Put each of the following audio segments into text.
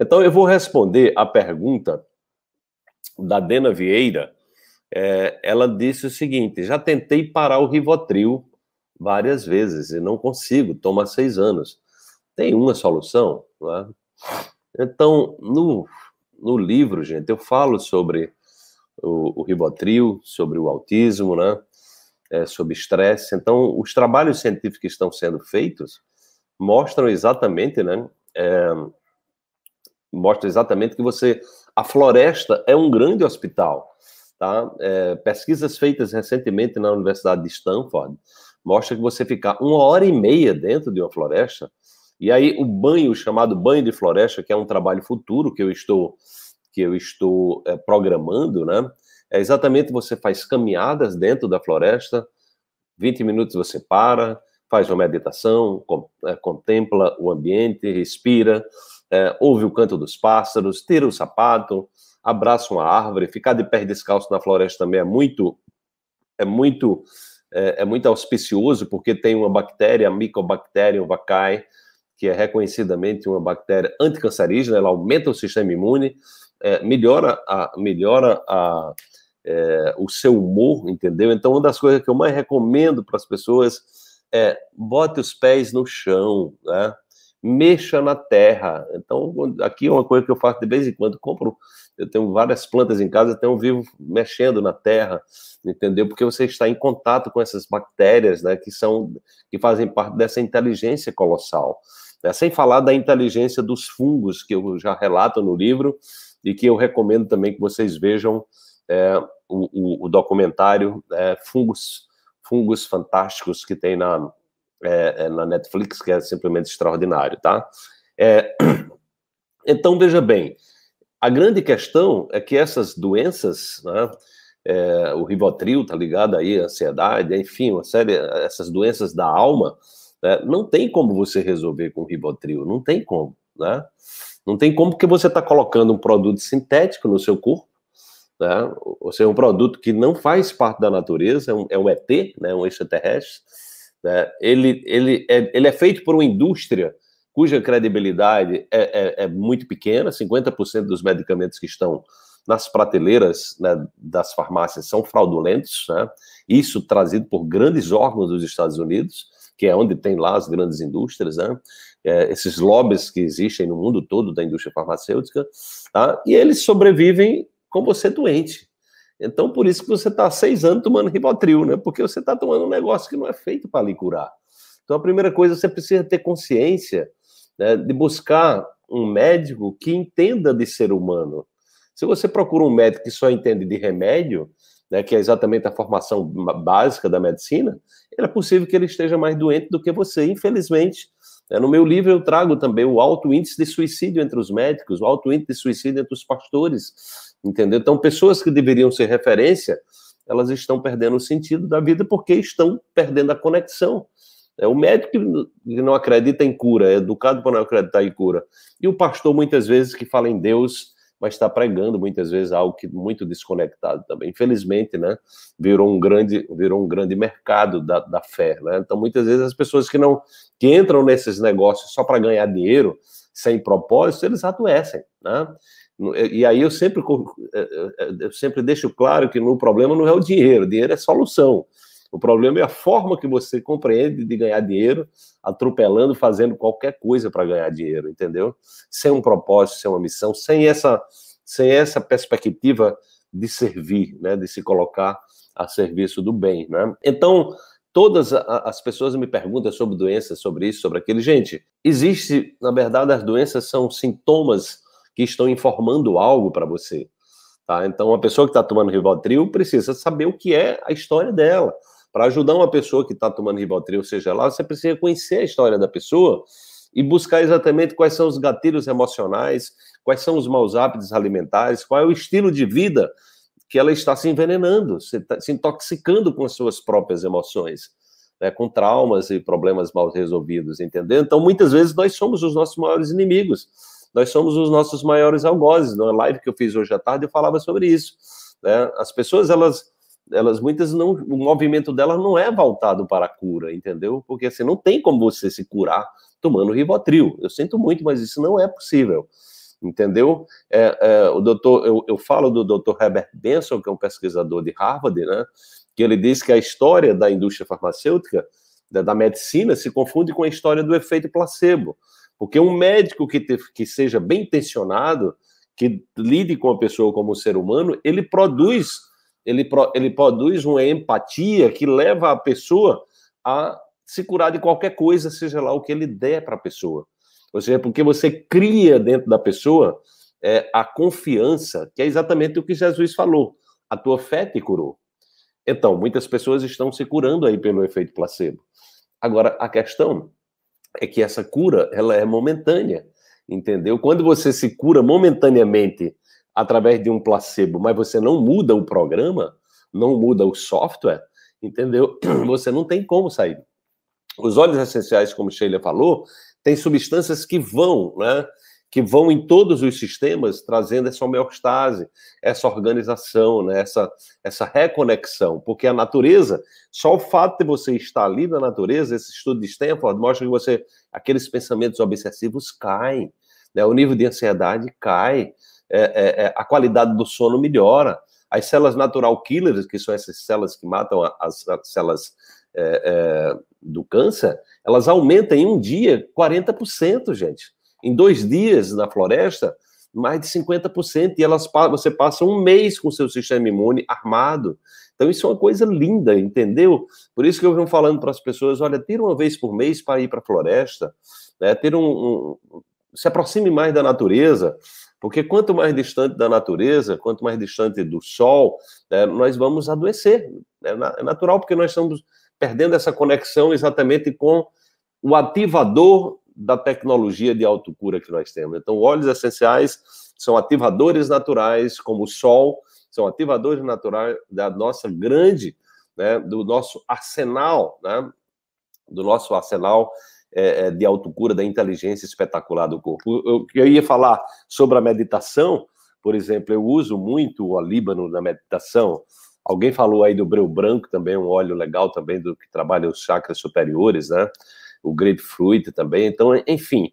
Então, eu vou responder a pergunta da Dena Vieira. É, ela disse o seguinte: já tentei parar o Rivotril várias vezes e não consigo, toma seis anos. Tem uma solução? Né? Então, no, no livro, gente, eu falo sobre o, o Rivotril, sobre o autismo, né? É, sobre estresse. Então, os trabalhos científicos que estão sendo feitos mostram exatamente, né? É, mostra exatamente que você a floresta é um grande hospital, tá? É, pesquisas feitas recentemente na Universidade de Stanford mostra que você ficar uma hora e meia dentro de uma floresta e aí o banho chamado banho de floresta, que é um trabalho futuro que eu estou que eu estou é, programando, né? É exatamente você faz caminhadas dentro da floresta, 20 minutos você para, faz uma meditação, é, contempla o ambiente, respira, é, ouve o canto dos pássaros, tira o sapato, abraça uma árvore, ficar de pé descalço na floresta também é muito é muito é, é muito auspicioso porque tem uma bactéria, a Mycobacterium vaccae, que é reconhecidamente uma bactéria anticancerígena, ela aumenta o sistema imune, é, melhora a melhora a é, o seu humor, entendeu? Então, uma das coisas que eu mais recomendo para as pessoas é bote os pés no chão, né? Mexa na terra. Então, aqui é uma coisa que eu faço de vez em quando, compro, eu tenho várias plantas em casa, eu vivo mexendo na terra, entendeu? Porque você está em contato com essas bactérias, né, que são, que fazem parte dessa inteligência colossal. Né? Sem falar da inteligência dos fungos, que eu já relato no livro, e que eu recomendo também que vocês vejam é, o, o, o, documentário é, Fungos, Fungos Fantásticos, que tem na, é, é, na Netflix, que é simplesmente extraordinário, tá? É, então, veja bem, a grande questão é que essas doenças, né, é, o Rivotril tá ligado aí, ansiedade, enfim, uma série, essas doenças da alma, né, não tem como você resolver com Rivotril, não tem como, né? Não tem como porque você está colocando um produto sintético no seu corpo, né? ou seja, um produto que não faz parte da natureza, é um, é um ET, né? um extraterrestre, né? Ele, ele, é, ele é feito por uma indústria cuja credibilidade é, é, é muito pequena, 50% dos medicamentos que estão nas prateleiras né, das farmácias são fraudulentos, né? isso trazido por grandes órgãos dos Estados Unidos, que é onde tem lá as grandes indústrias, né? É, esses lobbies que existem no mundo todo da indústria farmacêutica, tá? e eles sobrevivem com você doente. Então, por isso que você está seis anos tomando Rivotril, né? Porque você está tomando um negócio que não é feito para lhe curar. Então, a primeira coisa, você precisa ter consciência né, de buscar um médico que entenda de ser humano. Se você procura um médico que só entende de remédio, né, que é exatamente a formação básica da medicina, é possível que ele esteja mais doente do que você, infelizmente. Né. No meu livro eu trago também o alto índice de suicídio entre os médicos, o alto índice de suicídio entre os pastores, entendeu? Então, pessoas que deveriam ser referência, elas estão perdendo o sentido da vida porque estão perdendo a conexão. É o médico que não acredita em cura, é educado para não acreditar em cura. E o pastor, muitas vezes, que fala em Deus, mas está pregando muitas vezes algo que muito desconectado também. Infelizmente, né, virou um grande, virou um grande mercado da, da fé, né? Então, muitas vezes as pessoas que não que entram nesses negócios só para ganhar dinheiro, sem propósito, eles adoecem, né? E aí eu sempre, eu sempre deixo claro que no problema não é o dinheiro, o dinheiro é solução. O problema é a forma que você compreende de ganhar dinheiro, atropelando, fazendo qualquer coisa para ganhar dinheiro, entendeu? Sem um propósito, sem uma missão, sem essa, sem essa perspectiva de servir, né, de se colocar a serviço do bem, né? Então, todas as pessoas me perguntam sobre doenças, sobre isso, sobre aquilo. Gente, existe, na verdade, as doenças são sintomas que estão informando algo para você. Tá? Então, uma pessoa que está tomando Rivotril precisa saber o que é a história dela. Para ajudar uma pessoa que está tomando Rivotril, seja lá, você precisa conhecer a história da pessoa e buscar exatamente quais são os gatilhos emocionais, quais são os maus hábitos alimentares, qual é o estilo de vida que ela está se envenenando, se, tá, se intoxicando com as suas próprias emoções, né, com traumas e problemas mal resolvidos, entendeu? Então, muitas vezes, nós somos os nossos maiores inimigos nós somos os nossos maiores algozes. Na live que eu fiz hoje à tarde, eu falava sobre isso. Né? As pessoas, elas, elas muitas não, o movimento delas não é voltado para a cura, entendeu? Porque assim, não tem como você se curar tomando Rivotril. Eu sinto muito, mas isso não é possível. entendeu? É, é, o doutor, eu, eu, falo do doutor Herbert Benson, que é um pesquisador de Harvard, né, que ele diz que a história da indústria farmacêutica, da, da medicina, se confunde com a história do efeito placebo, porque um médico que, te, que seja bem intencionado, que lide com a pessoa como um ser humano, ele produz ele, ele produz uma empatia que leva a pessoa a se curar de qualquer coisa, seja lá o que ele der para a pessoa. Ou seja, porque você cria dentro da pessoa é, a confiança, que é exatamente o que Jesus falou. A tua fé te curou. Então, muitas pessoas estão se curando aí pelo efeito placebo. Agora, a questão é que essa cura, ela é momentânea, entendeu? Quando você se cura momentaneamente através de um placebo, mas você não muda o programa, não muda o software, entendeu? Você não tem como sair. Os óleos essenciais, como Sheila falou, tem substâncias que vão, né? Que vão em todos os sistemas, trazendo essa homeostase, essa organização, né? essa, essa reconexão. Porque a natureza, só o fato de você estar ali na natureza, esse estudo de Stanford mostra que você, aqueles pensamentos obsessivos caem, né? o nível de ansiedade cai, é, é, é, a qualidade do sono melhora. As células natural killers, que são essas células que matam as, as células é, é, do câncer, elas aumentam em um dia 40%, gente. Em dois dias na floresta, mais de 50%, e elas você passa um mês com seu sistema imune armado. Então, isso é uma coisa linda, entendeu? Por isso que eu venho falando para as pessoas: olha, tira uma vez por mês para ir para a floresta, né? ter um, um, se aproxime mais da natureza, porque quanto mais distante da natureza, quanto mais distante do sol, né, nós vamos adoecer. É, é natural, porque nós estamos perdendo essa conexão exatamente com o ativador da tecnologia de autocura que nós temos. Então, óleos essenciais são ativadores naturais, como o sol, são ativadores naturais da nossa grande, né, do nosso arsenal, né, do nosso arsenal é, é, de autocura, da inteligência espetacular do corpo. Eu, eu ia falar sobre a meditação, por exemplo, eu uso muito o alíbano na meditação. Alguém falou aí do breu branco também, um óleo legal também do que trabalha os chakras superiores, né? O grapefruit também. Então, enfim.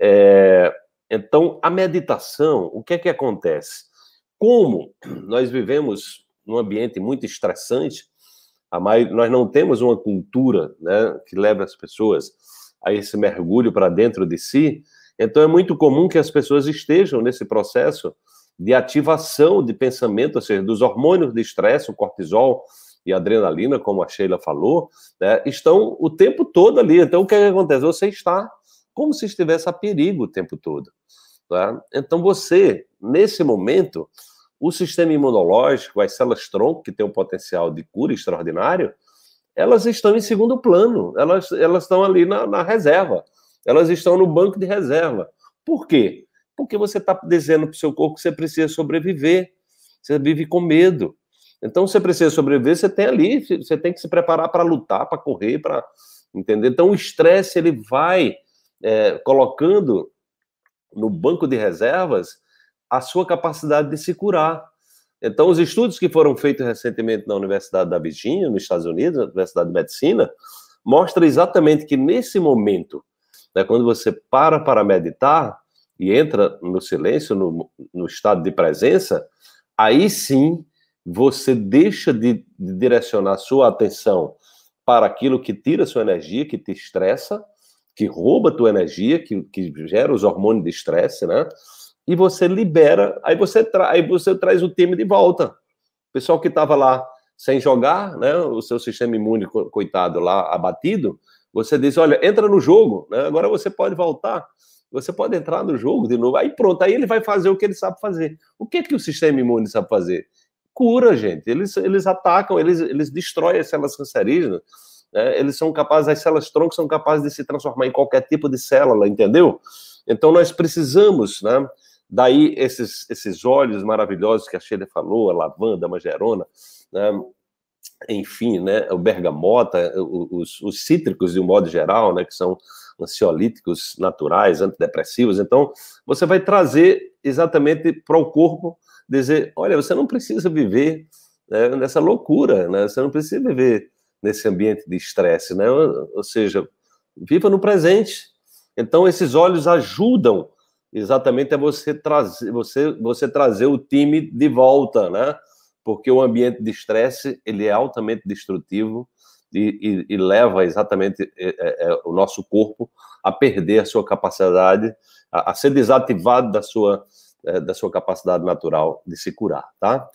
É... Então, a meditação, o que é que acontece? Como nós vivemos num ambiente muito estressante, nós não temos uma cultura né, que leva as pessoas a esse mergulho para dentro de si, então é muito comum que as pessoas estejam nesse processo de ativação de pensamento, ou seja, dos hormônios de estresse, o cortisol e a adrenalina, como a Sheila falou, né, estão o tempo todo ali. Então, o que, é que acontece? Você está como se estivesse a perigo o tempo todo. Tá? Então, você, nesse momento, o sistema imunológico, as células tronco, que tem um potencial de cura extraordinário, elas estão em segundo plano, elas, elas estão ali na, na reserva, elas estão no banco de reserva. Por quê? Porque você está dizendo para o seu corpo que você precisa sobreviver, você vive com medo. Então, você precisa sobreviver, você tem ali, você tem que se preparar para lutar, para correr, para entender. Então, o estresse ele vai é, colocando no banco de reservas a sua capacidade de se curar. Então, os estudos que foram feitos recentemente na Universidade da Virgínia, nos Estados Unidos, na Universidade de Medicina, mostram exatamente que nesse momento, né, quando você para para meditar e entra no silêncio, no, no estado de presença, aí sim você deixa de, de direcionar sua atenção para aquilo que tira sua energia, que te estressa, que rouba tua energia, que, que gera os hormônios de estresse, né? E você libera, aí você, aí você traz o time de volta. O pessoal que estava lá sem jogar, né, o seu sistema imune, coitado, lá abatido, você diz, olha, entra no jogo, né, agora você pode voltar, você pode entrar no jogo de novo, aí pronto, aí ele vai fazer o que ele sabe fazer. O que é que o sistema imune sabe fazer? Cura, gente, eles, eles atacam, eles, eles destroem as células cancerígenas, né, eles são capazes, as células tronco são capazes de se transformar em qualquer tipo de célula, entendeu? Então nós precisamos, né, Daí esses, esses óleos maravilhosos que a Sheila falou, a lavanda, a manjerona, né? enfim, né, o bergamota, os, os, cítricos de um modo geral, né, que são ansiolíticos naturais, antidepressivos. Então, você vai trazer exatamente para o corpo dizer, olha, você não precisa viver né, nessa loucura, né? Você não precisa viver nesse ambiente de estresse, né? Ou seja, viva no presente. Então, esses óleos ajudam exatamente é você trazer, você, você trazer o time de volta, né? Porque o ambiente de estresse ele é altamente destrutivo e, e, e leva exatamente é, é, é, o nosso corpo a perder a sua capacidade, a, a ser desativado da sua, é, da sua capacidade natural de se curar, tá?